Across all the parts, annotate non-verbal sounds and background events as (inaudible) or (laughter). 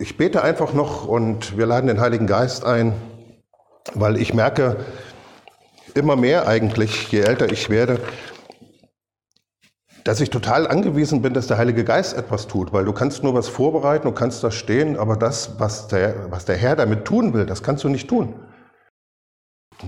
Ich bete einfach noch und wir laden den Heiligen Geist ein, weil ich merke immer mehr eigentlich, je älter ich werde, dass ich total angewiesen bin, dass der Heilige Geist etwas tut, weil du kannst nur was vorbereiten, du kannst da stehen, aber das, was der, was der Herr damit tun will, das kannst du nicht tun.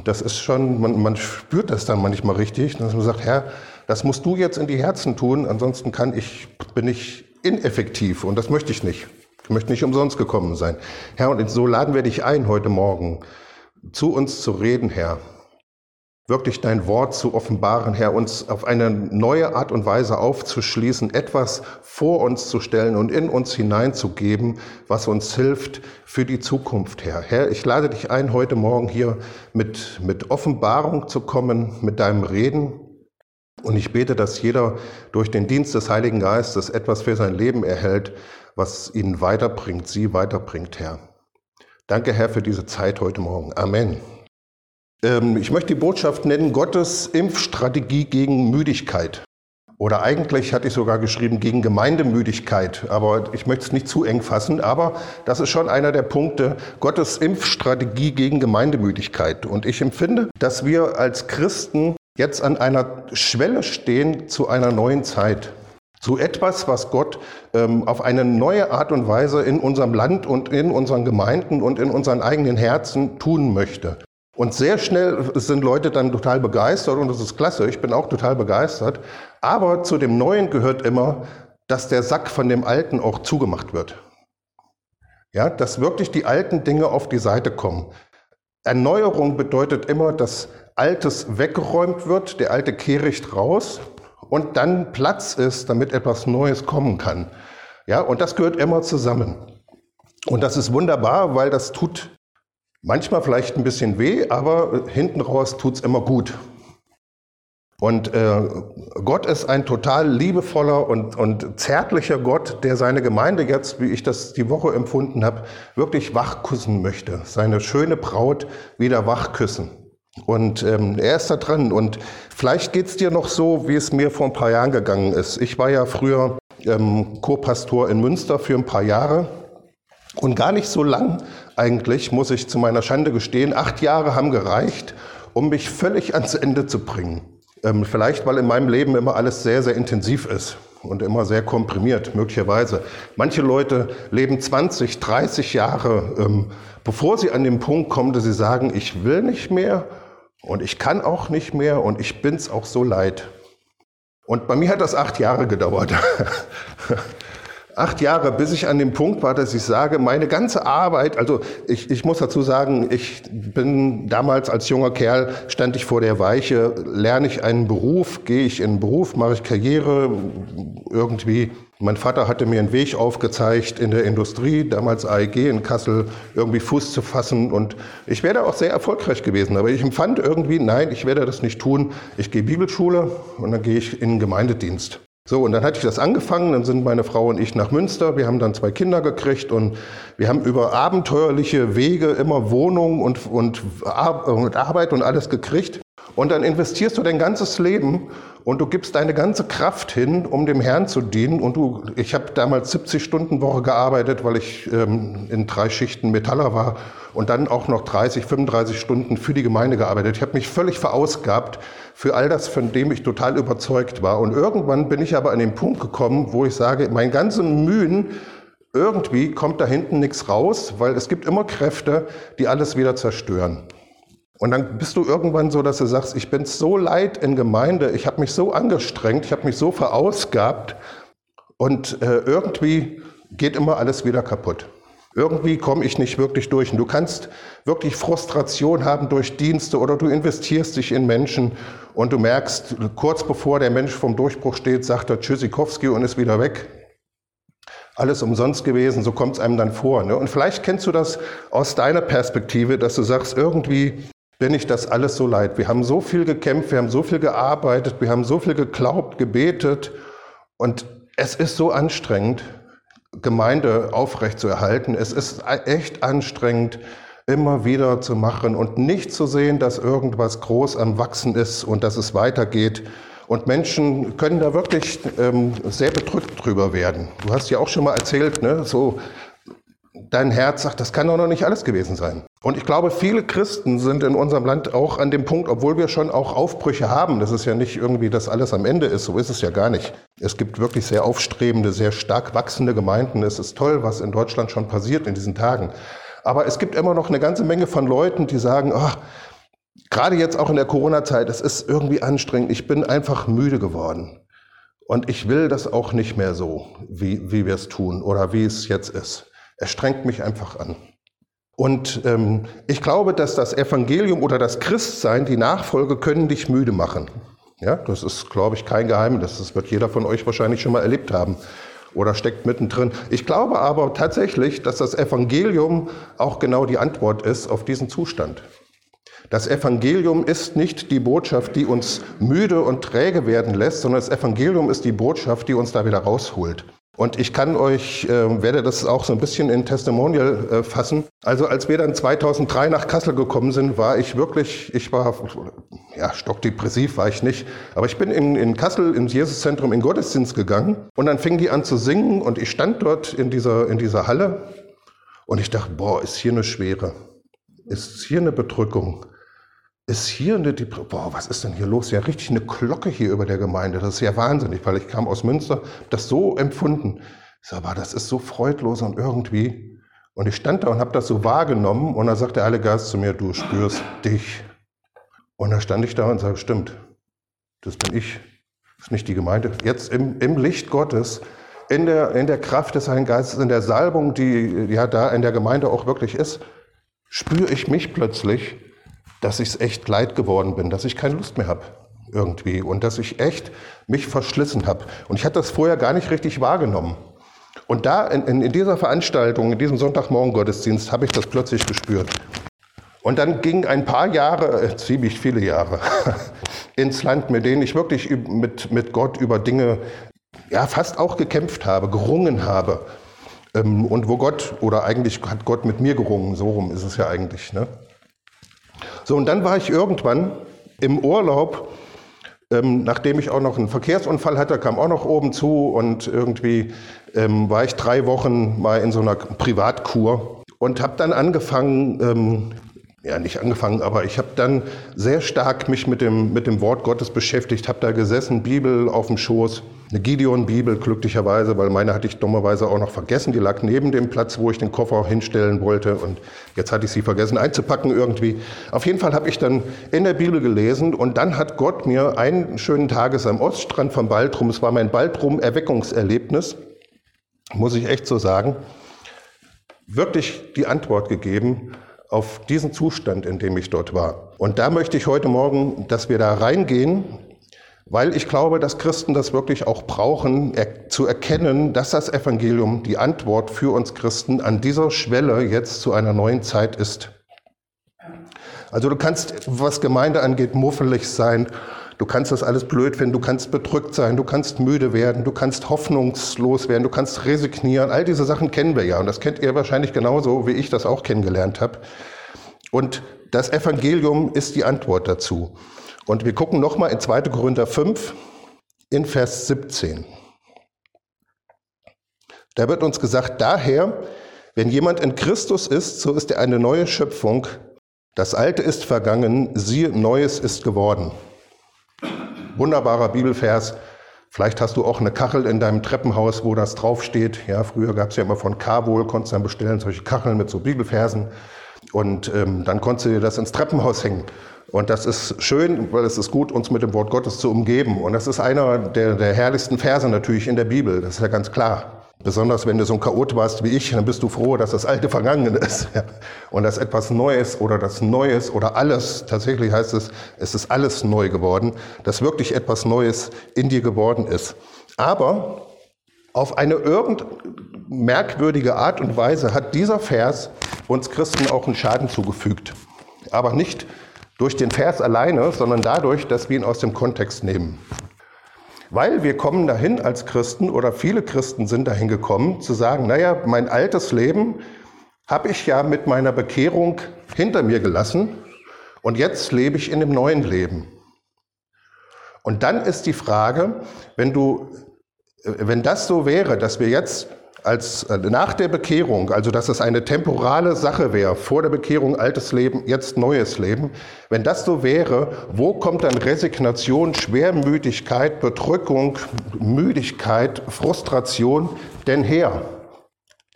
Das ist schon, man, man spürt das dann manchmal richtig, dass man sagt, Herr, das musst du jetzt in die Herzen tun, ansonsten kann ich, bin ich ineffektiv und das möchte ich nicht. Ich möchte nicht umsonst gekommen sein. Herr, und so laden wir dich ein heute Morgen, zu uns zu reden, Herr wirklich dein Wort zu offenbaren, Herr, uns auf eine neue Art und Weise aufzuschließen, etwas vor uns zu stellen und in uns hineinzugeben, was uns hilft für die Zukunft, Herr. Herr, ich lade dich ein, heute Morgen hier mit, mit Offenbarung zu kommen, mit deinem Reden. Und ich bete, dass jeder durch den Dienst des Heiligen Geistes etwas für sein Leben erhält, was ihn weiterbringt, sie weiterbringt, Herr. Danke, Herr, für diese Zeit heute Morgen. Amen. Ähm, ich möchte die Botschaft nennen, Gottes Impfstrategie gegen Müdigkeit. Oder eigentlich hatte ich sogar geschrieben gegen Gemeindemüdigkeit, aber ich möchte es nicht zu eng fassen, aber das ist schon einer der Punkte, Gottes Impfstrategie gegen Gemeindemüdigkeit. Und ich empfinde, dass wir als Christen jetzt an einer Schwelle stehen zu einer neuen Zeit. Zu etwas, was Gott ähm, auf eine neue Art und Weise in unserem Land und in unseren Gemeinden und in unseren eigenen Herzen tun möchte. Und sehr schnell sind Leute dann total begeistert und das ist klasse, ich bin auch total begeistert. Aber zu dem Neuen gehört immer, dass der Sack von dem Alten auch zugemacht wird. Ja, dass wirklich die alten Dinge auf die Seite kommen. Erneuerung bedeutet immer, dass Altes weggeräumt wird, der alte Kehricht raus und dann Platz ist, damit etwas Neues kommen kann. Ja, und das gehört immer zusammen. Und das ist wunderbar, weil das tut Manchmal vielleicht ein bisschen weh, aber hinten raus tut es immer gut. Und äh, Gott ist ein total liebevoller und, und zärtlicher Gott, der seine Gemeinde jetzt, wie ich das die Woche empfunden habe, wirklich wachküssen möchte. Seine schöne Braut wieder wachküssen. Und ähm, er ist da dran. Und vielleicht geht's dir noch so, wie es mir vor ein paar Jahren gegangen ist. Ich war ja früher ähm, Co-Pastor in Münster für ein paar Jahre. Und gar nicht so lang eigentlich, muss ich zu meiner Schande gestehen, acht Jahre haben gereicht, um mich völlig ans Ende zu bringen. Ähm, vielleicht, weil in meinem Leben immer alles sehr, sehr intensiv ist und immer sehr komprimiert, möglicherweise. Manche Leute leben 20, 30 Jahre, ähm, bevor sie an den Punkt kommen, dass sie sagen, ich will nicht mehr und ich kann auch nicht mehr und ich bin's auch so leid. Und bei mir hat das acht Jahre gedauert. (laughs) acht Jahre, bis ich an dem Punkt war, dass ich sage, meine ganze Arbeit, also ich, ich muss dazu sagen, ich bin damals als junger Kerl, stand ich vor der Weiche, lerne ich einen Beruf, gehe ich in einen Beruf, mache ich Karriere, irgendwie. Mein Vater hatte mir einen Weg aufgezeigt in der Industrie, damals AEG in Kassel, irgendwie Fuß zu fassen und ich wäre auch sehr erfolgreich gewesen, aber ich empfand irgendwie, nein, ich werde das nicht tun. Ich gehe Bibelschule und dann gehe ich in den Gemeindedienst. So, und dann hatte ich das angefangen, dann sind meine Frau und ich nach Münster, wir haben dann zwei Kinder gekriegt und wir haben über abenteuerliche Wege immer Wohnung und, und, und Arbeit und alles gekriegt. Und dann investierst du dein ganzes Leben und du gibst deine ganze Kraft hin, um dem Herrn zu dienen. Und du, ich habe damals 70 Stunden Woche gearbeitet, weil ich ähm, in drei Schichten Metaller war und dann auch noch 30, 35 Stunden für die Gemeinde gearbeitet. Ich habe mich völlig verausgabt für all das, von dem ich total überzeugt war. Und irgendwann bin ich aber an den Punkt gekommen, wo ich sage, mein ganze Mühen, irgendwie kommt da hinten nichts raus, weil es gibt immer Kräfte, die alles wieder zerstören. Und dann bist du irgendwann so, dass du sagst, ich bin so leid in Gemeinde, ich habe mich so angestrengt, ich habe mich so verausgabt und äh, irgendwie geht immer alles wieder kaputt. Irgendwie komme ich nicht wirklich durch. Und du kannst wirklich Frustration haben durch Dienste oder du investierst dich in Menschen und du merkst, kurz bevor der Mensch vom Durchbruch steht, sagt er Tschüssikowski und ist wieder weg. Alles umsonst gewesen, so kommt es einem dann vor. Ne? Und vielleicht kennst du das aus deiner Perspektive, dass du sagst, irgendwie bin ich das alles so leid. Wir haben so viel gekämpft, wir haben so viel gearbeitet, wir haben so viel geglaubt, gebetet und es ist so anstrengend. Gemeinde aufrechtzuerhalten. Es ist echt anstrengend, immer wieder zu machen und nicht zu sehen, dass irgendwas groß am Wachsen ist und dass es weitergeht. Und Menschen können da wirklich ähm, sehr bedrückt drüber werden. Du hast ja auch schon mal erzählt, ne, so dein Herz sagt, das kann doch noch nicht alles gewesen sein. Und ich glaube, viele Christen sind in unserem Land auch an dem Punkt, obwohl wir schon auch Aufbrüche haben, das ist ja nicht irgendwie, dass alles am Ende ist, so ist es ja gar nicht. Es gibt wirklich sehr aufstrebende, sehr stark wachsende Gemeinden. Es ist toll, was in Deutschland schon passiert in diesen Tagen. Aber es gibt immer noch eine ganze Menge von Leuten, die sagen, ach, gerade jetzt auch in der Corona-Zeit, es ist irgendwie anstrengend, ich bin einfach müde geworden. Und ich will das auch nicht mehr so, wie, wie wir es tun oder wie es jetzt ist. Es strengt mich einfach an. Und ähm, ich glaube, dass das Evangelium oder das Christsein, die Nachfolge können dich müde machen. Ja, das ist, glaube ich, kein Geheimnis. Das wird jeder von euch wahrscheinlich schon mal erlebt haben oder steckt mittendrin. Ich glaube aber tatsächlich, dass das Evangelium auch genau die Antwort ist auf diesen Zustand. Das Evangelium ist nicht die Botschaft, die uns müde und träge werden lässt, sondern das Evangelium ist die Botschaft, die uns da wieder rausholt. Und ich kann euch, äh, werde das auch so ein bisschen in Testimonial äh, fassen. Also als wir dann 2003 nach Kassel gekommen sind, war ich wirklich, ich war, ja, stockdepressiv war ich nicht, aber ich bin in, in Kassel ins Jesuszentrum in Gottesdienst gegangen. Und dann fing die an zu singen und ich stand dort in dieser, in dieser Halle. Und ich dachte, boah, ist hier eine Schwere, ist hier eine Bedrückung, ist hier eine, boah, was ist denn hier los? Ja, richtig eine Glocke hier über der Gemeinde. Das ist ja wahnsinnig, weil ich kam aus Münster, das so empfunden. Ich sag, aber das ist so freudlos und irgendwie. Und ich stand da und habe das so wahrgenommen und dann sagt der Heilige Geist zu mir, du spürst dich. Und dann stand ich da und sage, stimmt, das bin ich, das ist nicht die Gemeinde. Jetzt im, im Licht Gottes, in der, in der Kraft des Heiligen Geistes, in der Salbung, die ja da in der Gemeinde auch wirklich ist, spüre ich mich plötzlich dass ich es echt leid geworden bin, dass ich keine Lust mehr habe irgendwie und dass ich echt mich verschlissen habe. Und ich hatte das vorher gar nicht richtig wahrgenommen. Und da in, in, dieser Veranstaltung, in diesem Sonntagmorgen-Gottesdienst, habe ich das plötzlich gespürt. Und dann gingen ein paar Jahre, äh, ziemlich viele Jahre, (laughs) ins Land, mit denen ich wirklich mit, mit Gott über Dinge ja, fast auch gekämpft habe, gerungen habe. Ähm, und wo Gott, oder eigentlich hat Gott mit mir gerungen, so rum ist es ja eigentlich. Ne? So, und dann war ich irgendwann im Urlaub, ähm, nachdem ich auch noch einen Verkehrsunfall hatte, kam auch noch oben zu und irgendwie ähm, war ich drei Wochen mal in so einer Privatkur und habe dann angefangen, ähm, ja nicht angefangen, aber ich habe dann sehr stark mich mit dem, mit dem Wort Gottes beschäftigt, habe da gesessen, Bibel auf dem Schoß eine Gideon-Bibel, glücklicherweise, weil meine hatte ich dummerweise auch noch vergessen. Die lag neben dem Platz, wo ich den Koffer hinstellen wollte. Und jetzt hatte ich sie vergessen einzupacken irgendwie. Auf jeden Fall habe ich dann in der Bibel gelesen und dann hat Gott mir einen schönen Tages am Oststrand von Baltrum, es war mein Baltrum-Erweckungserlebnis, muss ich echt so sagen, wirklich die Antwort gegeben auf diesen Zustand, in dem ich dort war. Und da möchte ich heute Morgen, dass wir da reingehen weil ich glaube, dass Christen das wirklich auch brauchen, er, zu erkennen, dass das Evangelium die Antwort für uns Christen an dieser Schwelle jetzt zu einer neuen Zeit ist. Also du kannst, was Gemeinde angeht, muffelig sein, du kannst das alles blöd finden, du kannst bedrückt sein, du kannst müde werden, du kannst hoffnungslos werden, du kannst resignieren, all diese Sachen kennen wir ja und das kennt ihr wahrscheinlich genauso, wie ich das auch kennengelernt habe. Und das Evangelium ist die Antwort dazu. Und wir gucken nochmal in 2. Korinther 5 in Vers 17. Da wird uns gesagt, daher, wenn jemand in Christus ist, so ist er eine neue Schöpfung. Das Alte ist vergangen, siehe, Neues ist geworden. Wunderbarer Bibelvers. Vielleicht hast du auch eine Kachel in deinem Treppenhaus, wo das draufsteht. Ja, früher gab es ja immer von Kabul, konntest dann bestellen solche Kacheln mit so Bibelversen. Und ähm, dann konntest du dir das ins Treppenhaus hängen. Und das ist schön, weil es ist gut, uns mit dem Wort Gottes zu umgeben. Und das ist einer der, der herrlichsten Verse natürlich in der Bibel, das ist ja ganz klar. Besonders wenn du so ein Chaot warst wie ich, dann bist du froh, dass das Alte vergangen ist. (laughs) Und dass etwas Neues oder das Neues oder alles, tatsächlich heißt es, es ist alles neu geworden, dass wirklich etwas Neues in dir geworden ist. Aber auf eine irgend merkwürdige Art und Weise hat dieser Vers uns Christen auch einen Schaden zugefügt. Aber nicht durch den Vers alleine, sondern dadurch, dass wir ihn aus dem Kontext nehmen. Weil wir kommen dahin als Christen oder viele Christen sind dahin gekommen, zu sagen, naja, mein altes Leben habe ich ja mit meiner Bekehrung hinter mir gelassen und jetzt lebe ich in dem neuen Leben. Und dann ist die Frage, wenn du, wenn das so wäre, dass wir jetzt als äh, nach der Bekehrung, also dass es eine temporale Sache wäre, vor der Bekehrung altes Leben, jetzt neues Leben, wenn das so wäre, wo kommt dann Resignation, Schwermütigkeit, Bedrückung, Müdigkeit, Frustration denn her?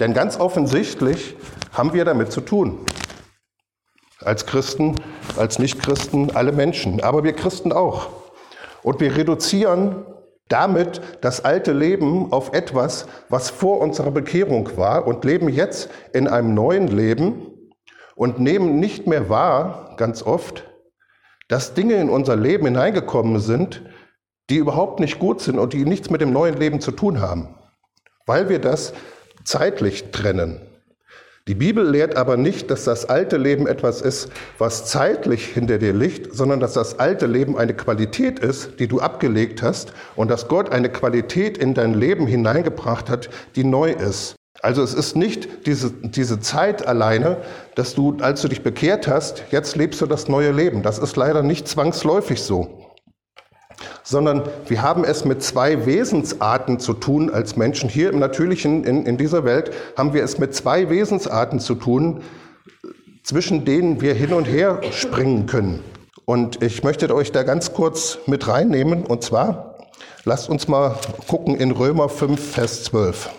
Denn ganz offensichtlich haben wir damit zu tun. Als Christen, als Nichtchristen, alle Menschen, aber wir Christen auch. Und wir reduzieren damit das alte Leben auf etwas, was vor unserer Bekehrung war und leben jetzt in einem neuen Leben und nehmen nicht mehr wahr, ganz oft, dass Dinge in unser Leben hineingekommen sind, die überhaupt nicht gut sind und die nichts mit dem neuen Leben zu tun haben, weil wir das zeitlich trennen. Die Bibel lehrt aber nicht, dass das alte Leben etwas ist, was zeitlich hinter dir liegt, sondern dass das alte Leben eine Qualität ist, die du abgelegt hast und dass Gott eine Qualität in dein Leben hineingebracht hat, die neu ist. Also es ist nicht diese, diese Zeit alleine, dass du, als du dich bekehrt hast, jetzt lebst du das neue Leben. Das ist leider nicht zwangsläufig so sondern wir haben es mit zwei Wesensarten zu tun als Menschen. Hier im Natürlichen, in, in dieser Welt, haben wir es mit zwei Wesensarten zu tun, zwischen denen wir hin und her springen können. Und ich möchte euch da ganz kurz mit reinnehmen. Und zwar, lasst uns mal gucken in Römer 5, Vers 12.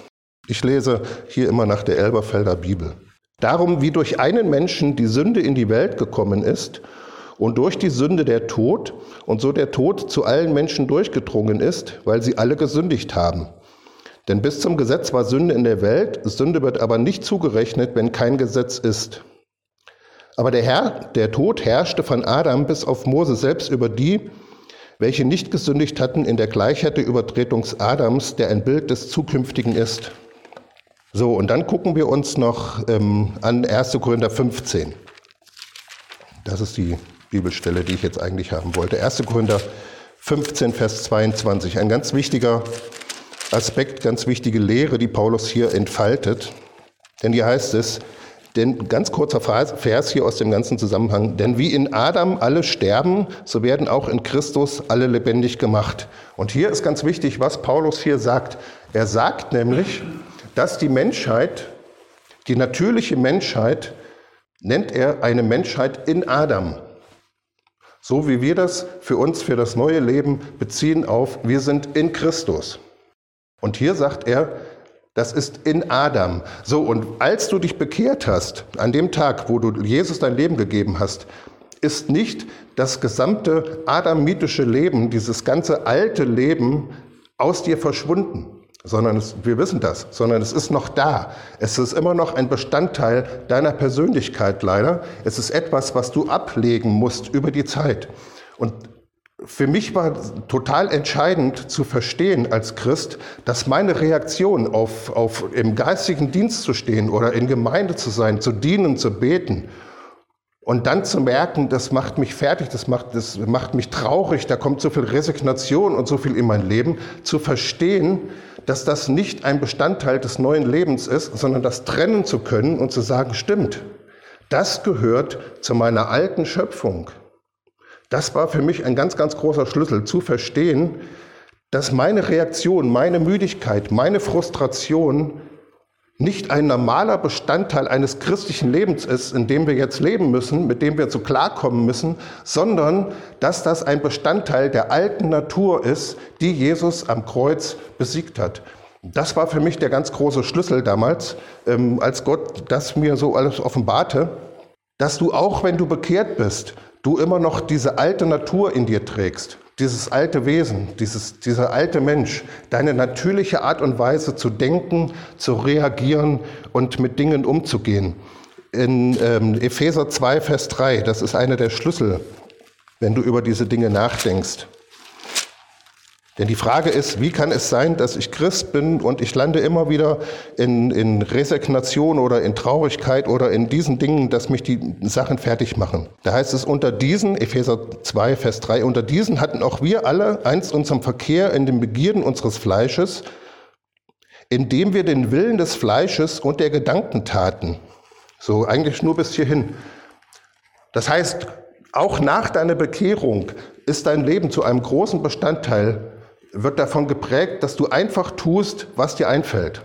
Ich lese hier immer nach der Elberfelder Bibel. Darum, wie durch einen Menschen die Sünde in die Welt gekommen ist und durch die Sünde der Tod und so der Tod zu allen Menschen durchgedrungen ist, weil sie alle gesündigt haben. Denn bis zum Gesetz war Sünde in der Welt, Sünde wird aber nicht zugerechnet, wenn kein Gesetz ist. Aber der Herr, der Tod herrschte von Adam bis auf Mose selbst über die, welche nicht gesündigt hatten in der Gleichheit der Übertretung Adams, der ein Bild des Zukünftigen ist. So, und dann gucken wir uns noch ähm, an 1. Korinther 15. Das ist die Bibelstelle, die ich jetzt eigentlich haben wollte. 1. Korinther 15, Vers 22. Ein ganz wichtiger Aspekt, ganz wichtige Lehre, die Paulus hier entfaltet. Denn hier heißt es, denn ganz kurzer Vers hier aus dem ganzen Zusammenhang, denn wie in Adam alle sterben, so werden auch in Christus alle lebendig gemacht. Und hier ist ganz wichtig, was Paulus hier sagt. Er sagt nämlich, dass die Menschheit, die natürliche Menschheit, nennt er eine Menschheit in Adam. So wie wir das für uns, für das neue Leben beziehen auf, wir sind in Christus. Und hier sagt er, das ist in Adam. So, und als du dich bekehrt hast, an dem Tag, wo du Jesus dein Leben gegeben hast, ist nicht das gesamte adamitische Leben, dieses ganze alte Leben aus dir verschwunden sondern es, wir wissen das, sondern es ist noch da. Es ist immer noch ein Bestandteil deiner Persönlichkeit leider. Es ist etwas, was du ablegen musst über die Zeit. Und für mich war total entscheidend zu verstehen als Christ, dass meine Reaktion auf, auf im geistigen Dienst zu stehen oder in Gemeinde zu sein, zu dienen, zu beten und dann zu merken, das macht mich fertig, das macht, das macht mich traurig, da kommt so viel Resignation und so viel in mein Leben, zu verstehen, dass das nicht ein Bestandteil des neuen Lebens ist, sondern das trennen zu können und zu sagen, stimmt, das gehört zu meiner alten Schöpfung. Das war für mich ein ganz, ganz großer Schlüssel, zu verstehen, dass meine Reaktion, meine Müdigkeit, meine Frustration nicht ein normaler Bestandteil eines christlichen Lebens ist, in dem wir jetzt leben müssen, mit dem wir zu klarkommen müssen, sondern dass das ein Bestandteil der alten Natur ist, die Jesus am Kreuz besiegt hat. Das war für mich der ganz große Schlüssel damals, ähm, als Gott das mir so alles offenbarte, dass du auch, wenn du bekehrt bist, du immer noch diese alte Natur in dir trägst dieses alte Wesen, dieses, dieser alte Mensch, deine natürliche Art und Weise zu denken, zu reagieren und mit Dingen umzugehen. In ähm, Epheser 2, Vers 3, das ist einer der Schlüssel, wenn du über diese Dinge nachdenkst. Denn die Frage ist, wie kann es sein, dass ich Christ bin und ich lande immer wieder in, in Resignation oder in Traurigkeit oder in diesen Dingen, dass mich die Sachen fertig machen. Da heißt es unter diesen, Epheser 2, Vers 3, unter diesen hatten auch wir alle einst unseren Verkehr in den Begierden unseres Fleisches, indem wir den Willen des Fleisches und der Gedanken taten. So eigentlich nur bis hierhin. Das heißt, auch nach deiner Bekehrung ist dein Leben zu einem großen Bestandteil wird davon geprägt, dass du einfach tust, was dir einfällt.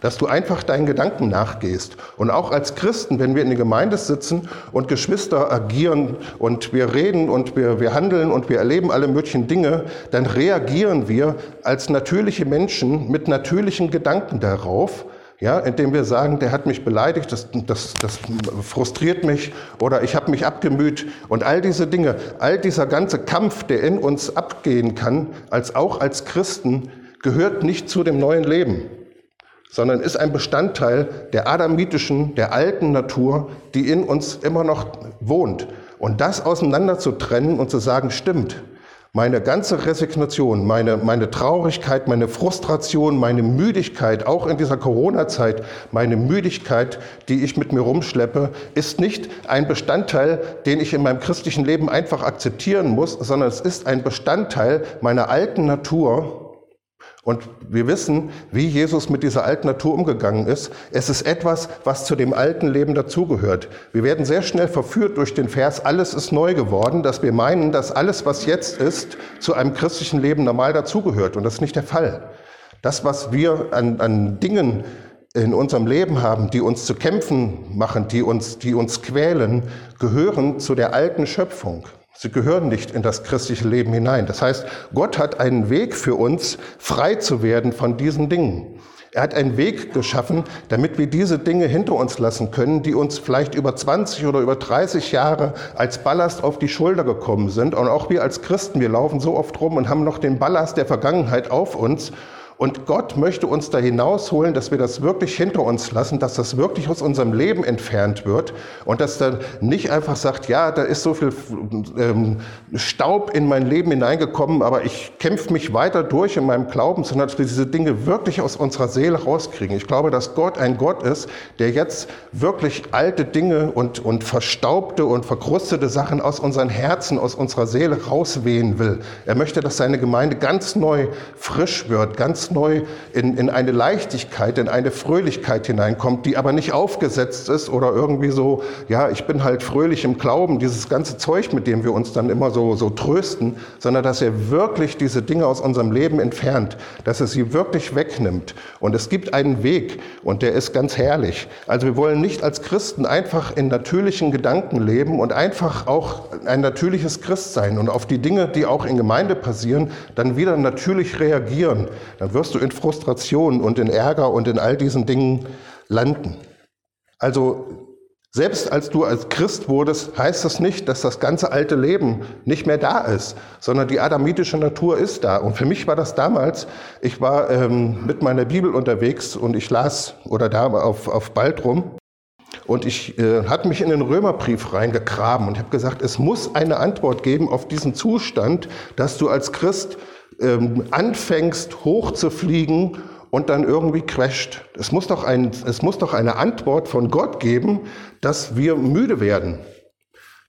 dass du einfach deinen Gedanken nachgehst. Und auch als Christen, wenn wir in der Gemeinde sitzen und Geschwister agieren und wir reden und wir, wir handeln und wir erleben alle möglichen Dinge, dann reagieren wir als natürliche Menschen mit natürlichen Gedanken darauf ja, indem wir sagen, der hat mich beleidigt, das, das, das frustriert mich oder ich habe mich abgemüht und all diese Dinge, all dieser ganze Kampf, der in uns abgehen kann, als auch als Christen, gehört nicht zu dem neuen Leben, sondern ist ein Bestandteil der adamitischen, der alten Natur, die in uns immer noch wohnt. Und das auseinander zu trennen und zu sagen, stimmt, meine ganze Resignation, meine, meine Traurigkeit, meine Frustration, meine Müdigkeit, auch in dieser Corona-Zeit, meine Müdigkeit, die ich mit mir rumschleppe, ist nicht ein Bestandteil, den ich in meinem christlichen Leben einfach akzeptieren muss, sondern es ist ein Bestandteil meiner alten Natur, und wir wissen, wie Jesus mit dieser alten Natur umgegangen ist. Es ist etwas, was zu dem alten Leben dazugehört. Wir werden sehr schnell verführt durch den Vers, alles ist neu geworden, dass wir meinen, dass alles, was jetzt ist, zu einem christlichen Leben normal dazugehört. Und das ist nicht der Fall. Das, was wir an, an Dingen in unserem Leben haben, die uns zu kämpfen machen, die uns, die uns quälen, gehören zu der alten Schöpfung. Sie gehören nicht in das christliche Leben hinein. Das heißt, Gott hat einen Weg für uns, frei zu werden von diesen Dingen. Er hat einen Weg geschaffen, damit wir diese Dinge hinter uns lassen können, die uns vielleicht über 20 oder über 30 Jahre als Ballast auf die Schulter gekommen sind. Und auch wir als Christen, wir laufen so oft rum und haben noch den Ballast der Vergangenheit auf uns und Gott möchte uns da hinausholen, dass wir das wirklich hinter uns lassen, dass das wirklich aus unserem Leben entfernt wird und dass dann nicht einfach sagt, ja, da ist so viel ähm, Staub in mein Leben hineingekommen, aber ich kämpfe mich weiter durch in meinem Glauben, sondern dass wir diese Dinge wirklich aus unserer Seele rauskriegen. Ich glaube, dass Gott ein Gott ist, der jetzt wirklich alte Dinge und, und verstaubte und verkrustete Sachen aus unseren Herzen, aus unserer Seele rauswehen will. Er möchte, dass seine Gemeinde ganz neu frisch wird, ganz neu in, in eine Leichtigkeit, in eine Fröhlichkeit hineinkommt, die aber nicht aufgesetzt ist oder irgendwie so, ja, ich bin halt fröhlich im Glauben, dieses ganze Zeug, mit dem wir uns dann immer so, so trösten, sondern dass er wirklich diese Dinge aus unserem Leben entfernt, dass er sie wirklich wegnimmt. Und es gibt einen Weg und der ist ganz herrlich. Also wir wollen nicht als Christen einfach in natürlichen Gedanken leben und einfach auch ein natürliches Christ sein und auf die Dinge, die auch in Gemeinde passieren, dann wieder natürlich reagieren. Dann wirst du in Frustration und in Ärger und in all diesen Dingen landen. Also selbst als du als Christ wurdest, heißt das nicht, dass das ganze alte Leben nicht mehr da ist, sondern die adamitische Natur ist da. Und für mich war das damals, ich war ähm, mit meiner Bibel unterwegs und ich las oder da auf, auf Baltrum und ich äh, hatte mich in den Römerbrief reingegraben und habe gesagt, es muss eine Antwort geben auf diesen Zustand, dass du als Christ ähm, anfängst hochzufliegen und dann irgendwie crasht. Es muss, doch ein, es muss doch eine Antwort von Gott geben, dass wir müde werden.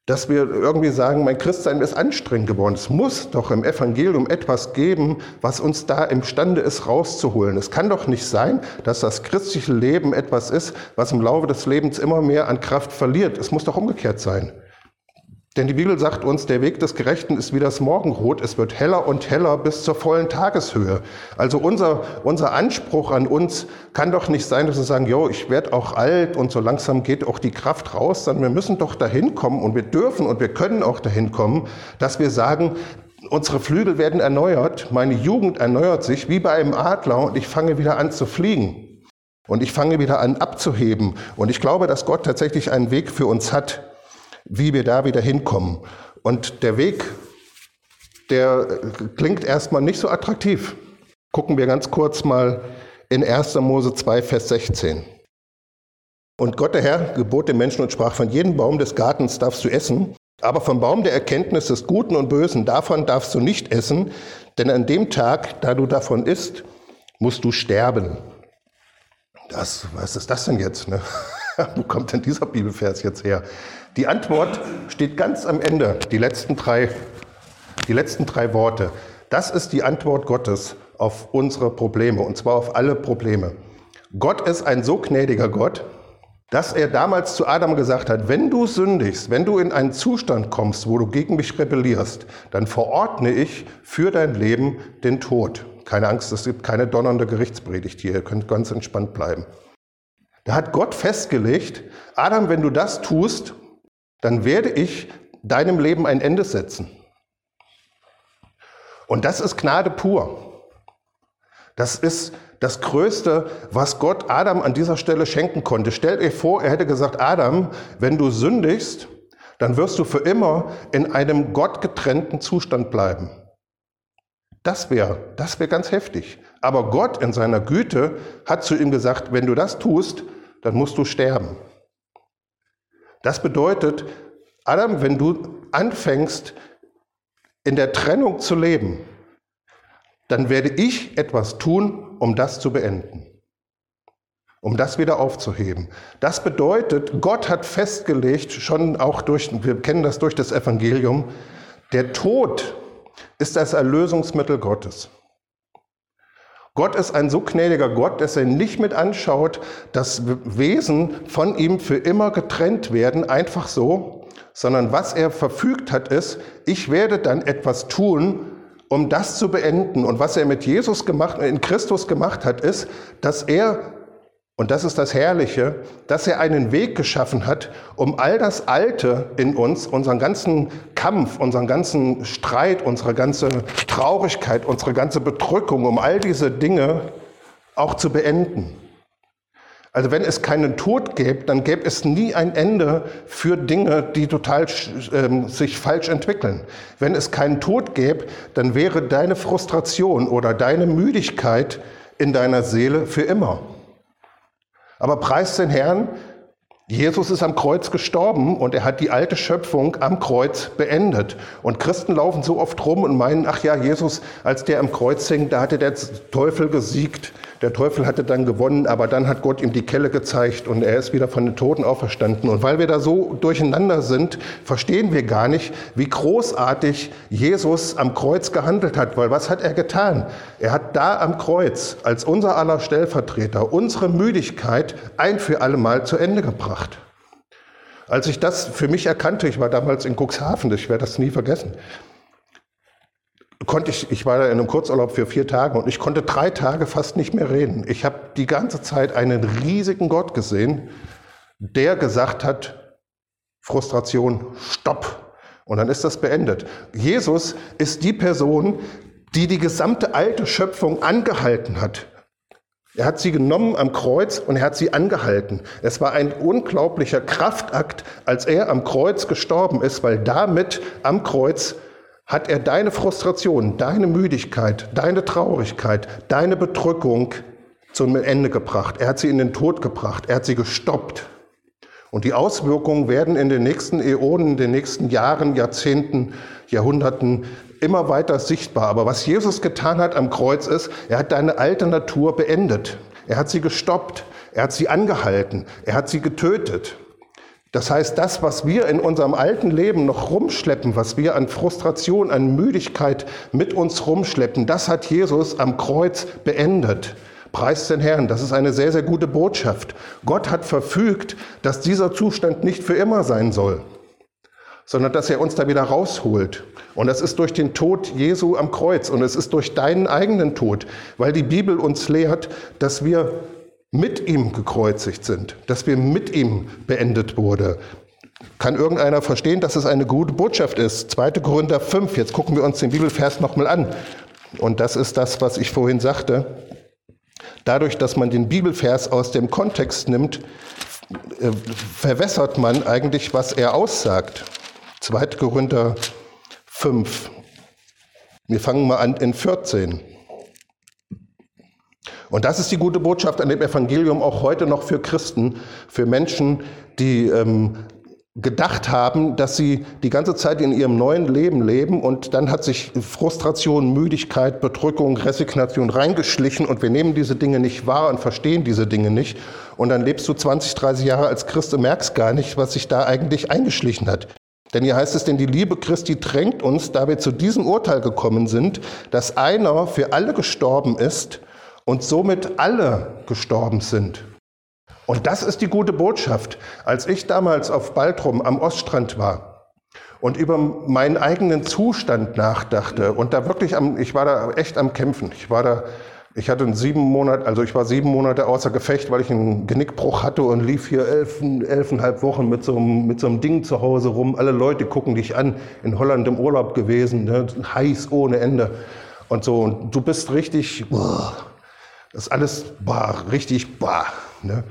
Dass wir irgendwie sagen, mein Christsein ist anstrengend geworden. Es muss doch im Evangelium etwas geben, was uns da imstande ist, rauszuholen. Es kann doch nicht sein, dass das christliche Leben etwas ist, was im Laufe des Lebens immer mehr an Kraft verliert. Es muss doch umgekehrt sein. Denn die Bibel sagt uns, der Weg des Gerechten ist wie das Morgenrot. Es wird heller und heller bis zur vollen Tageshöhe. Also unser, unser Anspruch an uns kann doch nicht sein, dass wir sagen, jo, ich werde auch alt und so langsam geht auch die Kraft raus, sondern wir müssen doch dahin kommen und wir dürfen und wir können auch dahin kommen, dass wir sagen, unsere Flügel werden erneuert, meine Jugend erneuert sich wie bei einem Adler und ich fange wieder an zu fliegen. Und ich fange wieder an abzuheben. Und ich glaube, dass Gott tatsächlich einen Weg für uns hat wie wir da wieder hinkommen. Und der Weg, der klingt erstmal nicht so attraktiv. Gucken wir ganz kurz mal in 1. Mose 2, Vers 16. Und Gott der Herr gebot dem Menschen und sprach, von jedem Baum des Gartens darfst du essen, aber vom Baum der Erkenntnis des Guten und Bösen, davon darfst du nicht essen, denn an dem Tag, da du davon isst, musst du sterben. Das, was ist das denn jetzt? Ne? (laughs) Wo kommt denn dieser Bibelvers jetzt her? Die Antwort steht ganz am Ende, die letzten drei, die letzten drei Worte. Das ist die Antwort Gottes auf unsere Probleme, und zwar auf alle Probleme. Gott ist ein so gnädiger Gott, dass er damals zu Adam gesagt hat, wenn du sündigst, wenn du in einen Zustand kommst, wo du gegen mich rebellierst, dann verordne ich für dein Leben den Tod. Keine Angst, es gibt keine donnernde Gerichtspredigt hier. Ihr könnt ganz entspannt bleiben. Da hat Gott festgelegt, Adam, wenn du das tust, dann werde ich deinem Leben ein Ende setzen. Und das ist Gnade pur. Das ist das Größte, was Gott Adam an dieser Stelle schenken konnte. Stellt euch vor, er hätte gesagt, Adam, wenn du sündigst, dann wirst du für immer in einem gottgetrennten Zustand bleiben. Das wäre das wäre ganz heftig. Aber Gott in seiner Güte hat zu ihm gesagt, wenn du das tust, dann musst du sterben. Das bedeutet, Adam, wenn du anfängst, in der Trennung zu leben, dann werde ich etwas tun, um das zu beenden, um das wieder aufzuheben. Das bedeutet, Gott hat festgelegt, schon auch durch, wir kennen das durch das Evangelium, der Tod ist das Erlösungsmittel Gottes. Gott ist ein so gnädiger Gott, dass er nicht mit anschaut, dass Wesen von ihm für immer getrennt werden, einfach so, sondern was er verfügt hat, ist, ich werde dann etwas tun, um das zu beenden. Und was er mit Jesus gemacht, in Christus gemacht hat, ist, dass er und das ist das Herrliche, dass er einen Weg geschaffen hat, um all das Alte in uns, unseren ganzen Kampf, unseren ganzen Streit, unsere ganze Traurigkeit, unsere ganze Bedrückung, um all diese Dinge auch zu beenden. Also wenn es keinen Tod gäbe, dann gäbe es nie ein Ende für Dinge, die total äh, sich falsch entwickeln. Wenn es keinen Tod gäbe, dann wäre deine Frustration oder deine Müdigkeit in deiner Seele für immer. Aber preis den Herrn, Jesus ist am Kreuz gestorben und er hat die alte Schöpfung am Kreuz beendet. Und Christen laufen so oft rum und meinen, ach ja, Jesus, als der am Kreuz hing, da hatte der Teufel gesiegt. Der Teufel hatte dann gewonnen, aber dann hat Gott ihm die Kelle gezeigt und er ist wieder von den Toten auferstanden. Und weil wir da so durcheinander sind, verstehen wir gar nicht, wie großartig Jesus am Kreuz gehandelt hat. Weil was hat er getan? Er hat da am Kreuz als unser aller Stellvertreter unsere Müdigkeit ein für alle Mal zu Ende gebracht. Als ich das für mich erkannte, ich war damals in Cuxhaven, ich werde das nie vergessen, konnte ich, ich war da in einem Kurzurlaub für vier Tage und ich konnte drei Tage fast nicht mehr reden. Ich habe die ganze Zeit einen riesigen Gott gesehen, der gesagt hat, Frustration, stopp. Und dann ist das beendet. Jesus ist die Person, die die gesamte alte Schöpfung angehalten hat. Er hat sie genommen am Kreuz und er hat sie angehalten. Es war ein unglaublicher Kraftakt, als er am Kreuz gestorben ist, weil damit am Kreuz hat er deine Frustration, deine Müdigkeit, deine Traurigkeit, deine Bedrückung zum Ende gebracht. Er hat sie in den Tod gebracht. Er hat sie gestoppt. Und die Auswirkungen werden in den nächsten Äonen, in den nächsten Jahren, Jahrzehnten, Jahrhunderten immer weiter sichtbar. Aber was Jesus getan hat am Kreuz ist, er hat deine alte Natur beendet. Er hat sie gestoppt. Er hat sie angehalten. Er hat sie getötet. Das heißt, das, was wir in unserem alten Leben noch rumschleppen, was wir an Frustration, an Müdigkeit mit uns rumschleppen, das hat Jesus am Kreuz beendet. Preis den Herrn, das ist eine sehr, sehr gute Botschaft. Gott hat verfügt, dass dieser Zustand nicht für immer sein soll, sondern dass er uns da wieder rausholt. Und das ist durch den Tod Jesu am Kreuz und es ist durch deinen eigenen Tod, weil die Bibel uns lehrt, dass wir mit ihm gekreuzigt sind, dass wir mit ihm beendet wurde. Kann irgendeiner verstehen, dass es eine gute Botschaft ist? 2. Korinther 5, jetzt gucken wir uns den Bibelvers nochmal an. Und das ist das, was ich vorhin sagte. Dadurch, dass man den Bibelvers aus dem Kontext nimmt, äh, verwässert man eigentlich, was er aussagt. 2. Korinther 5. Wir fangen mal an in 14. Und das ist die gute Botschaft an dem Evangelium auch heute noch für Christen, für Menschen, die ähm, gedacht haben, dass sie die ganze Zeit in ihrem neuen Leben leben und dann hat sich Frustration, Müdigkeit, Bedrückung, Resignation reingeschlichen und wir nehmen diese Dinge nicht wahr und verstehen diese Dinge nicht und dann lebst du 20, 30 Jahre als Christ und merkst gar nicht, was sich da eigentlich eingeschlichen hat. Denn hier heißt es, denn die Liebe Christi drängt uns, da wir zu diesem Urteil gekommen sind, dass einer für alle gestorben ist und somit alle gestorben sind. Und das ist die gute Botschaft. Als ich damals auf Baltrum am Oststrand war und über meinen eigenen Zustand nachdachte und da wirklich am, ich war da echt am Kämpfen. Ich war da, ich hatte sieben Monat, also ich war sieben Monate außer Gefecht, weil ich einen Genickbruch hatte und lief hier elf, elfeinhalb Wochen mit so, einem, mit so einem Ding zu Hause rum. Alle Leute gucken dich an, in Holland im Urlaub gewesen, ne? heiß ohne Ende und so. Und du bist richtig, boah, das ist alles boah, richtig, boah, ne?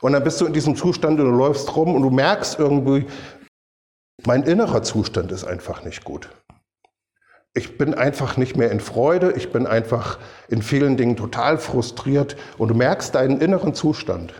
Und dann bist du in diesem Zustand und du läufst rum und du merkst irgendwie, mein innerer Zustand ist einfach nicht gut. Ich bin einfach nicht mehr in Freude, ich bin einfach in vielen Dingen total frustriert und du merkst deinen inneren Zustand.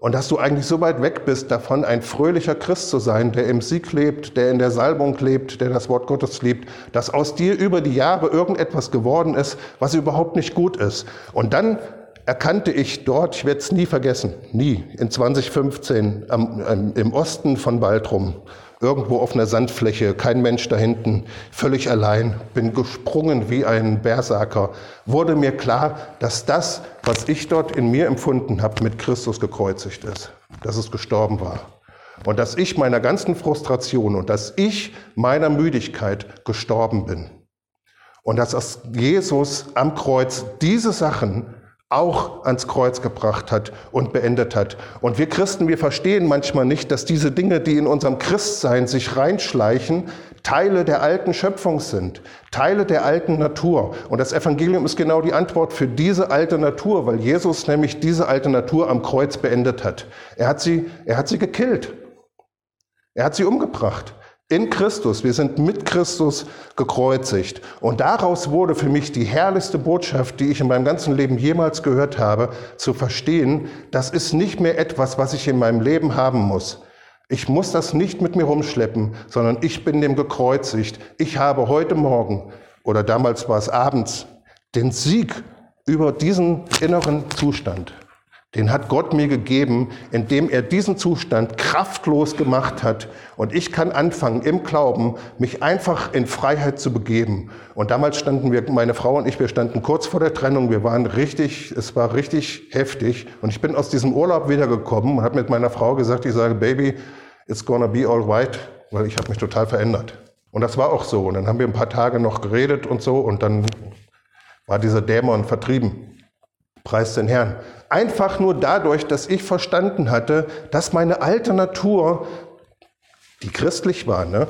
Und dass du eigentlich so weit weg bist davon, ein fröhlicher Christ zu sein, der im Sieg lebt, der in der Salbung lebt, der das Wort Gottes liebt, dass aus dir über die Jahre irgendetwas geworden ist, was überhaupt nicht gut ist. Und dann erkannte ich dort, ich werde es nie vergessen, nie, in 2015 am, im Osten von Baltrum, irgendwo auf einer Sandfläche, kein Mensch da hinten, völlig allein, bin gesprungen wie ein Berserker, wurde mir klar, dass das, was ich dort in mir empfunden habe, mit Christus gekreuzigt ist, dass es gestorben war. Und dass ich meiner ganzen Frustration und dass ich meiner Müdigkeit gestorben bin. Und dass Jesus am Kreuz diese Sachen auch ans Kreuz gebracht hat und beendet hat. Und wir Christen, wir verstehen manchmal nicht, dass diese Dinge, die in unserem Christsein sich reinschleichen, Teile der alten Schöpfung sind, Teile der alten Natur. Und das Evangelium ist genau die Antwort für diese alte Natur, weil Jesus nämlich diese alte Natur am Kreuz beendet hat. Er hat sie, er hat sie gekillt. Er hat sie umgebracht. In Christus, wir sind mit Christus gekreuzigt. Und daraus wurde für mich die herrlichste Botschaft, die ich in meinem ganzen Leben jemals gehört habe, zu verstehen, das ist nicht mehr etwas, was ich in meinem Leben haben muss. Ich muss das nicht mit mir rumschleppen, sondern ich bin dem gekreuzigt. Ich habe heute Morgen oder damals war es abends den Sieg über diesen inneren Zustand. Den hat Gott mir gegeben, indem er diesen Zustand kraftlos gemacht hat. Und ich kann anfangen, im Glauben, mich einfach in Freiheit zu begeben. Und damals standen wir, meine Frau und ich, wir standen kurz vor der Trennung. Wir waren richtig, es war richtig heftig. Und ich bin aus diesem Urlaub wiedergekommen und habe mit meiner Frau gesagt, ich sage, Baby, it's gonna be all right, weil ich habe mich total verändert. Und das war auch so. Und dann haben wir ein paar Tage noch geredet und so. Und dann war dieser Dämon vertrieben. Preis den Herrn. Einfach nur dadurch, dass ich verstanden hatte, dass meine alte Natur, die christlich war, ne?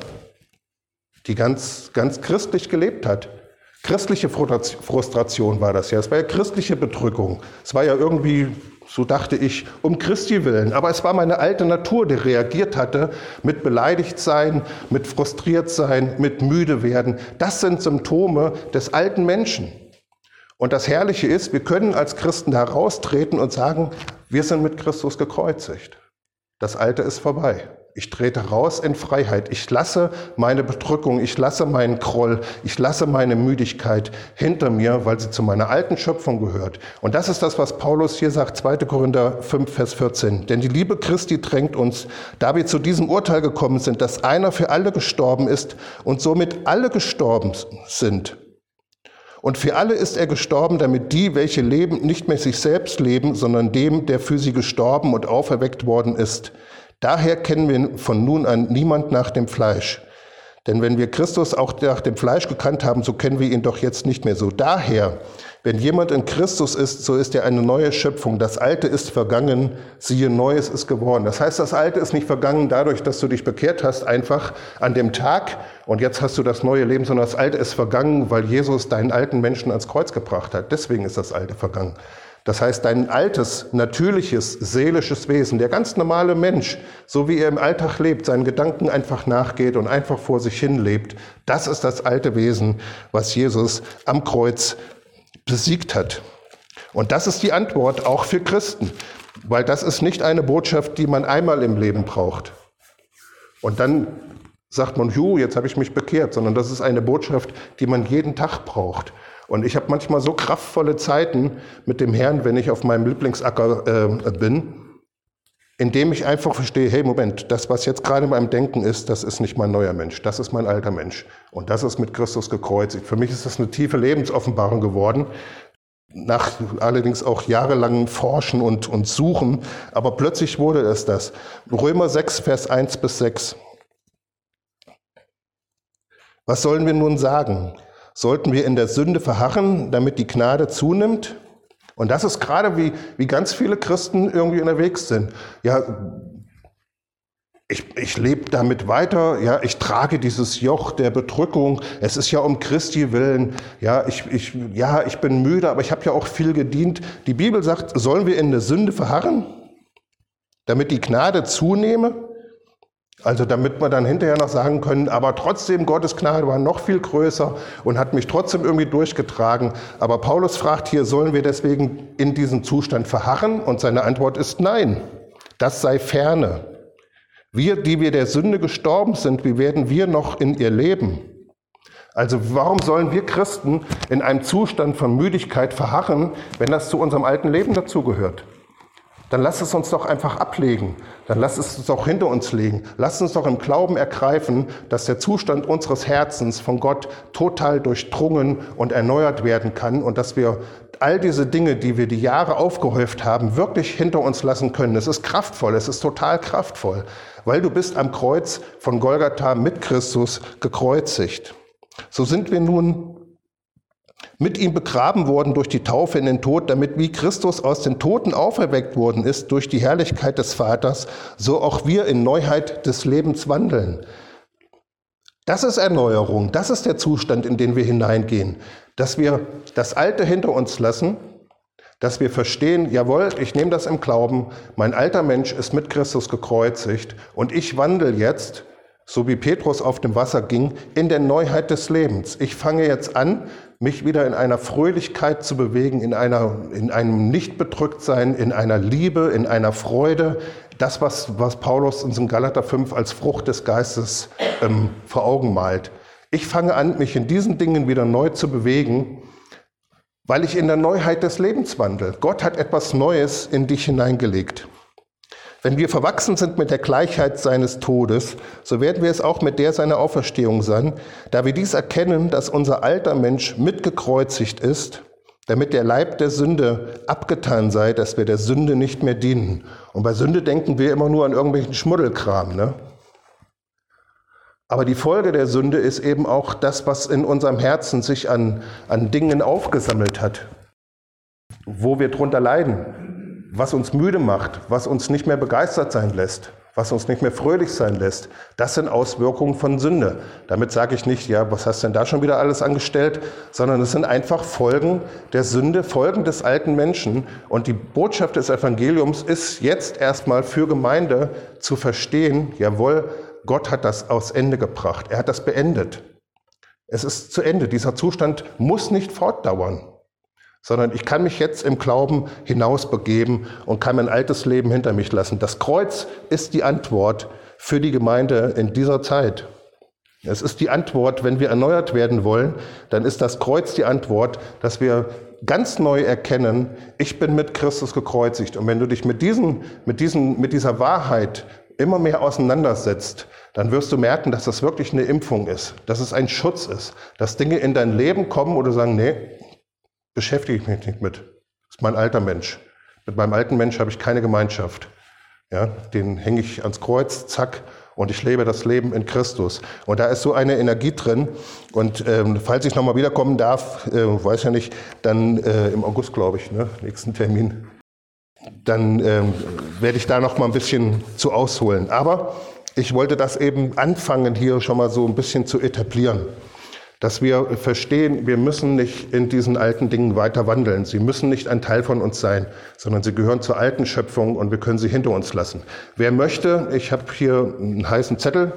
die ganz, ganz christlich gelebt hat, christliche Frustration war das ja, es war ja christliche Bedrückung, es war ja irgendwie, so dachte ich, um Christi willen, aber es war meine alte Natur, die reagiert hatte mit beleidigt sein, mit frustriert sein, mit müde werden. Das sind Symptome des alten Menschen. Und das Herrliche ist, wir können als Christen heraustreten und sagen, wir sind mit Christus gekreuzigt. Das Alte ist vorbei. Ich trete raus in Freiheit. Ich lasse meine Bedrückung, ich lasse meinen Kroll, ich lasse meine Müdigkeit hinter mir, weil sie zu meiner alten Schöpfung gehört. Und das ist das, was Paulus hier sagt, 2. Korinther 5, Vers 14. Denn die Liebe Christi drängt uns, da wir zu diesem Urteil gekommen sind, dass einer für alle gestorben ist und somit alle gestorben sind. Und für alle ist er gestorben, damit die, welche leben, nicht mehr sich selbst leben, sondern dem, der für sie gestorben und auferweckt worden ist. Daher kennen wir von nun an niemand nach dem Fleisch. Denn wenn wir Christus auch nach dem Fleisch gekannt haben, so kennen wir ihn doch jetzt nicht mehr so. Daher, wenn jemand in Christus ist, so ist er eine neue Schöpfung. Das Alte ist vergangen, siehe, Neues ist geworden. Das heißt, das Alte ist nicht vergangen dadurch, dass du dich bekehrt hast, einfach an dem Tag und jetzt hast du das neue Leben, sondern das Alte ist vergangen, weil Jesus deinen alten Menschen ans Kreuz gebracht hat. Deswegen ist das Alte vergangen. Das heißt, dein altes, natürliches, seelisches Wesen, der ganz normale Mensch, so wie er im Alltag lebt, seinen Gedanken einfach nachgeht und einfach vor sich hin lebt, das ist das alte Wesen, was Jesus am Kreuz besiegt hat. Und das ist die Antwort auch für Christen, weil das ist nicht eine Botschaft, die man einmal im Leben braucht. Und dann sagt man, ju, jetzt habe ich mich bekehrt, sondern das ist eine Botschaft, die man jeden Tag braucht. Und ich habe manchmal so kraftvolle Zeiten mit dem Herrn, wenn ich auf meinem Lieblingsacker äh, bin, indem ich einfach verstehe, hey Moment, das, was jetzt gerade in meinem Denken ist, das ist nicht mein neuer Mensch, das ist mein alter Mensch. Und das ist mit Christus gekreuzigt. Für mich ist das eine tiefe Lebensoffenbarung geworden, nach allerdings auch jahrelangen Forschen und, und Suchen, aber plötzlich wurde es das. Römer 6, Vers 1 bis 6. Was sollen wir nun sagen? Sollten wir in der Sünde verharren, damit die Gnade zunimmt? Und das ist gerade wie, wie ganz viele Christen irgendwie unterwegs sind. Ja, ich, ich lebe damit weiter, ja, ich trage dieses Joch der Bedrückung. Es ist ja um Christi willen. Ja, ich, ich, ja, ich bin müde, aber ich habe ja auch viel gedient. Die Bibel sagt, sollen wir in der Sünde verharren, damit die Gnade zunehme? Also damit wir dann hinterher noch sagen können, aber trotzdem Gottes Gnade war noch viel größer und hat mich trotzdem irgendwie durchgetragen. Aber Paulus fragt hier, sollen wir deswegen in diesem Zustand verharren? Und seine Antwort ist nein. Das sei ferne. Wir, die wir der Sünde gestorben sind, wie werden wir noch in ihr leben? Also warum sollen wir Christen in einem Zustand von Müdigkeit verharren, wenn das zu unserem alten Leben dazugehört? Dann lass es uns doch einfach ablegen. Dann lass es uns doch hinter uns legen. Lass uns doch im Glauben ergreifen, dass der Zustand unseres Herzens von Gott total durchdrungen und erneuert werden kann und dass wir all diese Dinge, die wir die Jahre aufgehäuft haben, wirklich hinter uns lassen können. Es ist kraftvoll, es ist total kraftvoll, weil du bist am Kreuz von Golgatha mit Christus gekreuzigt. So sind wir nun mit ihm begraben worden durch die Taufe in den Tod, damit wie Christus aus den Toten auferweckt worden ist durch die Herrlichkeit des Vaters, so auch wir in Neuheit des Lebens wandeln. Das ist Erneuerung, das ist der Zustand, in den wir hineingehen, dass wir das Alte hinter uns lassen, dass wir verstehen, jawohl, ich nehme das im Glauben, mein alter Mensch ist mit Christus gekreuzigt und ich wandle jetzt so wie Petrus auf dem Wasser ging, in der Neuheit des Lebens. Ich fange jetzt an, mich wieder in einer Fröhlichkeit zu bewegen, in, einer, in einem Nichtbedrücktsein, in einer Liebe, in einer Freude. Das, was, was Paulus in Galater 5 als Frucht des Geistes ähm, vor Augen malt. Ich fange an, mich in diesen Dingen wieder neu zu bewegen, weil ich in der Neuheit des Lebens wandle. Gott hat etwas Neues in dich hineingelegt. Wenn wir verwachsen sind mit der Gleichheit seines Todes, so werden wir es auch mit der seiner Auferstehung sein, da wir dies erkennen, dass unser alter Mensch mitgekreuzigt ist, damit der Leib der Sünde abgetan sei, dass wir der Sünde nicht mehr dienen. Und bei Sünde denken wir immer nur an irgendwelchen Schmuddelkram. Ne? Aber die Folge der Sünde ist eben auch das, was in unserem Herzen sich an, an Dingen aufgesammelt hat, wo wir drunter leiden was uns müde macht, was uns nicht mehr begeistert sein lässt, was uns nicht mehr fröhlich sein lässt, das sind Auswirkungen von Sünde. Damit sage ich nicht, ja, was hast denn da schon wieder alles angestellt, sondern es sind einfach Folgen der Sünde, Folgen des alten Menschen. Und die Botschaft des Evangeliums ist jetzt erstmal für Gemeinde zu verstehen, jawohl, Gott hat das aus Ende gebracht, er hat das beendet. Es ist zu Ende, dieser Zustand muss nicht fortdauern sondern ich kann mich jetzt im Glauben hinausbegeben und kann mein altes Leben hinter mich lassen. Das Kreuz ist die Antwort für die Gemeinde in dieser Zeit. Es ist die Antwort, wenn wir erneuert werden wollen, dann ist das Kreuz die Antwort, dass wir ganz neu erkennen, ich bin mit Christus gekreuzigt. Und wenn du dich mit, diesen, mit, diesen, mit dieser Wahrheit immer mehr auseinandersetzt, dann wirst du merken, dass das wirklich eine Impfung ist, dass es ein Schutz ist, dass Dinge in dein Leben kommen oder sagen, nee, beschäftige ich mich nicht mit. Das ist mein alter Mensch. Mit meinem alten Mensch habe ich keine Gemeinschaft. Ja, den hänge ich ans Kreuz, zack, und ich lebe das Leben in Christus. Und da ist so eine Energie drin. Und ähm, falls ich nochmal wiederkommen darf, äh, weiß ja nicht, dann äh, im August, glaube ich, ne, nächsten Termin, dann ähm, werde ich da nochmal ein bisschen zu ausholen. Aber ich wollte das eben anfangen, hier schon mal so ein bisschen zu etablieren. Dass wir verstehen, wir müssen nicht in diesen alten Dingen weiter wandeln. Sie müssen nicht ein Teil von uns sein, sondern sie gehören zur alten Schöpfung und wir können sie hinter uns lassen. Wer möchte, ich habe hier einen heißen Zettel,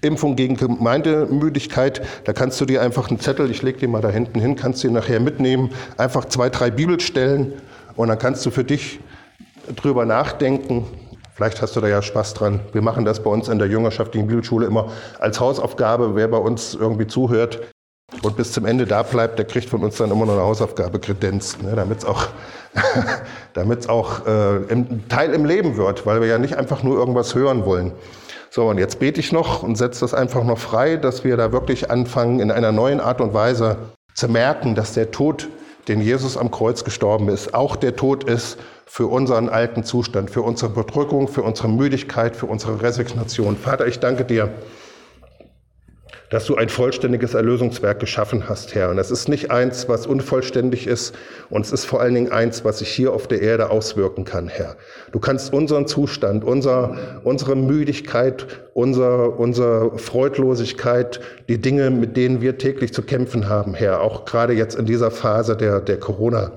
Impfung gegen Gemeindemüdigkeit, da kannst du dir einfach einen Zettel, ich lege den mal da hinten hin, kannst du ihn nachher mitnehmen, einfach zwei, drei Bibelstellen und dann kannst du für dich drüber nachdenken, Vielleicht hast du da ja Spaß dran. Wir machen das bei uns in der jüngerschaftlichen Bibelschule immer als Hausaufgabe. Wer bei uns irgendwie zuhört und bis zum Ende da bleibt, der kriegt von uns dann immer noch eine Hausaufgabe kredenzt, ne, damit es auch, (laughs) damit's auch äh, im, Teil im Leben wird, weil wir ja nicht einfach nur irgendwas hören wollen. So, und jetzt bete ich noch und setze das einfach noch frei, dass wir da wirklich anfangen, in einer neuen Art und Weise zu merken, dass der Tod, den Jesus am Kreuz gestorben ist, auch der Tod ist, für unseren alten Zustand, für unsere Bedrückung, für unsere Müdigkeit, für unsere Resignation. Vater, ich danke dir, dass du ein vollständiges Erlösungswerk geschaffen hast, Herr. Und es ist nicht eins, was unvollständig ist, und es ist vor allen Dingen eins, was sich hier auf der Erde auswirken kann, Herr. Du kannst unseren Zustand, unser, unsere Müdigkeit, unser, unsere Freudlosigkeit, die Dinge, mit denen wir täglich zu kämpfen haben, Herr, auch gerade jetzt in dieser Phase der, der Corona,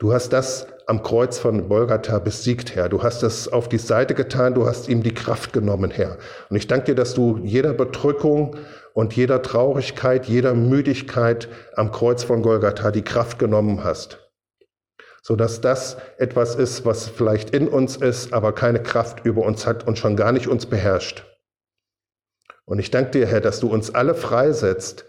Du hast das am Kreuz von Golgatha besiegt, Herr. Du hast es auf die Seite getan, du hast ihm die Kraft genommen, Herr. Und ich danke dir, dass du jeder Bedrückung und jeder Traurigkeit, jeder Müdigkeit am Kreuz von Golgatha die Kraft genommen hast. Sodass das etwas ist, was vielleicht in uns ist, aber keine Kraft über uns hat und schon gar nicht uns beherrscht. Und ich danke dir, Herr, dass du uns alle freisetzt,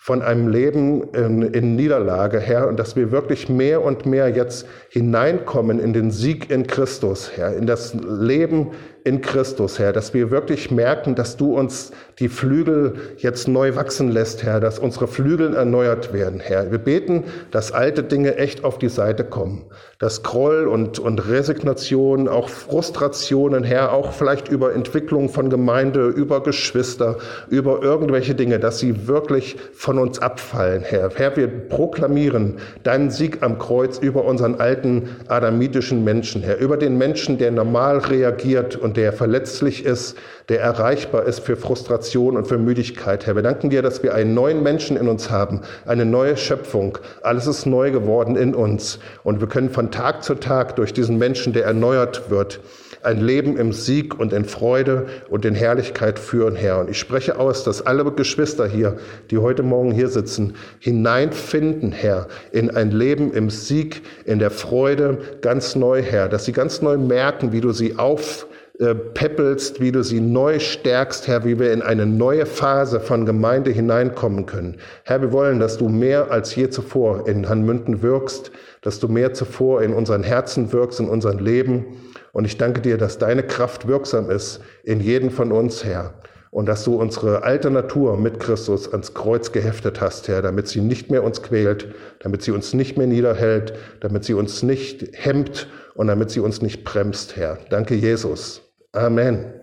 von einem Leben in, in, Niederlage, Herr, und dass wir wirklich mehr und mehr jetzt hineinkommen in den Sieg in Christus, Herr, in das Leben in Christus, Herr, dass wir wirklich merken, dass du uns die Flügel jetzt neu wachsen lässt, Herr, dass unsere Flügel erneuert werden, Herr. Wir beten, dass alte Dinge echt auf die Seite kommen, dass Groll und, und Resignation, auch Frustrationen, Herr, auch vielleicht über Entwicklung von Gemeinde, über Geschwister, über irgendwelche Dinge, dass sie wirklich von uns abfallen, Herr. Herr, wir proklamieren deinen Sieg am Kreuz über unseren alten adamitischen Menschen, Herr, über den Menschen, der normal reagiert und der verletzlich ist, der erreichbar ist für Frustration und für Müdigkeit. Herr, wir danken dir, dass wir einen neuen Menschen in uns haben, eine neue Schöpfung. Alles ist neu geworden in uns. Und wir können von Tag zu Tag durch diesen Menschen, der erneuert wird, ein Leben im Sieg und in Freude und in Herrlichkeit führen, Herr. Und ich spreche aus, dass alle Geschwister hier, die heute Morgen hier sitzen, hineinfinden, Herr, in ein Leben im Sieg, in der Freude, ganz neu, Herr, dass sie ganz neu merken, wie du sie auf äh, peppelst, wie du sie neu stärkst, Herr, wie wir in eine neue Phase von Gemeinde hineinkommen können. Herr, wir wollen, dass du mehr als je zuvor in Hanmünden wirkst, dass du mehr zuvor in unseren Herzen wirkst, in unserem Leben. Und ich danke dir, dass deine Kraft wirksam ist in jedem von uns, Herr. Und dass du unsere alte Natur mit Christus ans Kreuz geheftet hast, Herr, damit sie nicht mehr uns quält, damit sie uns nicht mehr niederhält, damit sie uns nicht hemmt und damit sie uns nicht bremst, Herr. Danke, Jesus. Amen.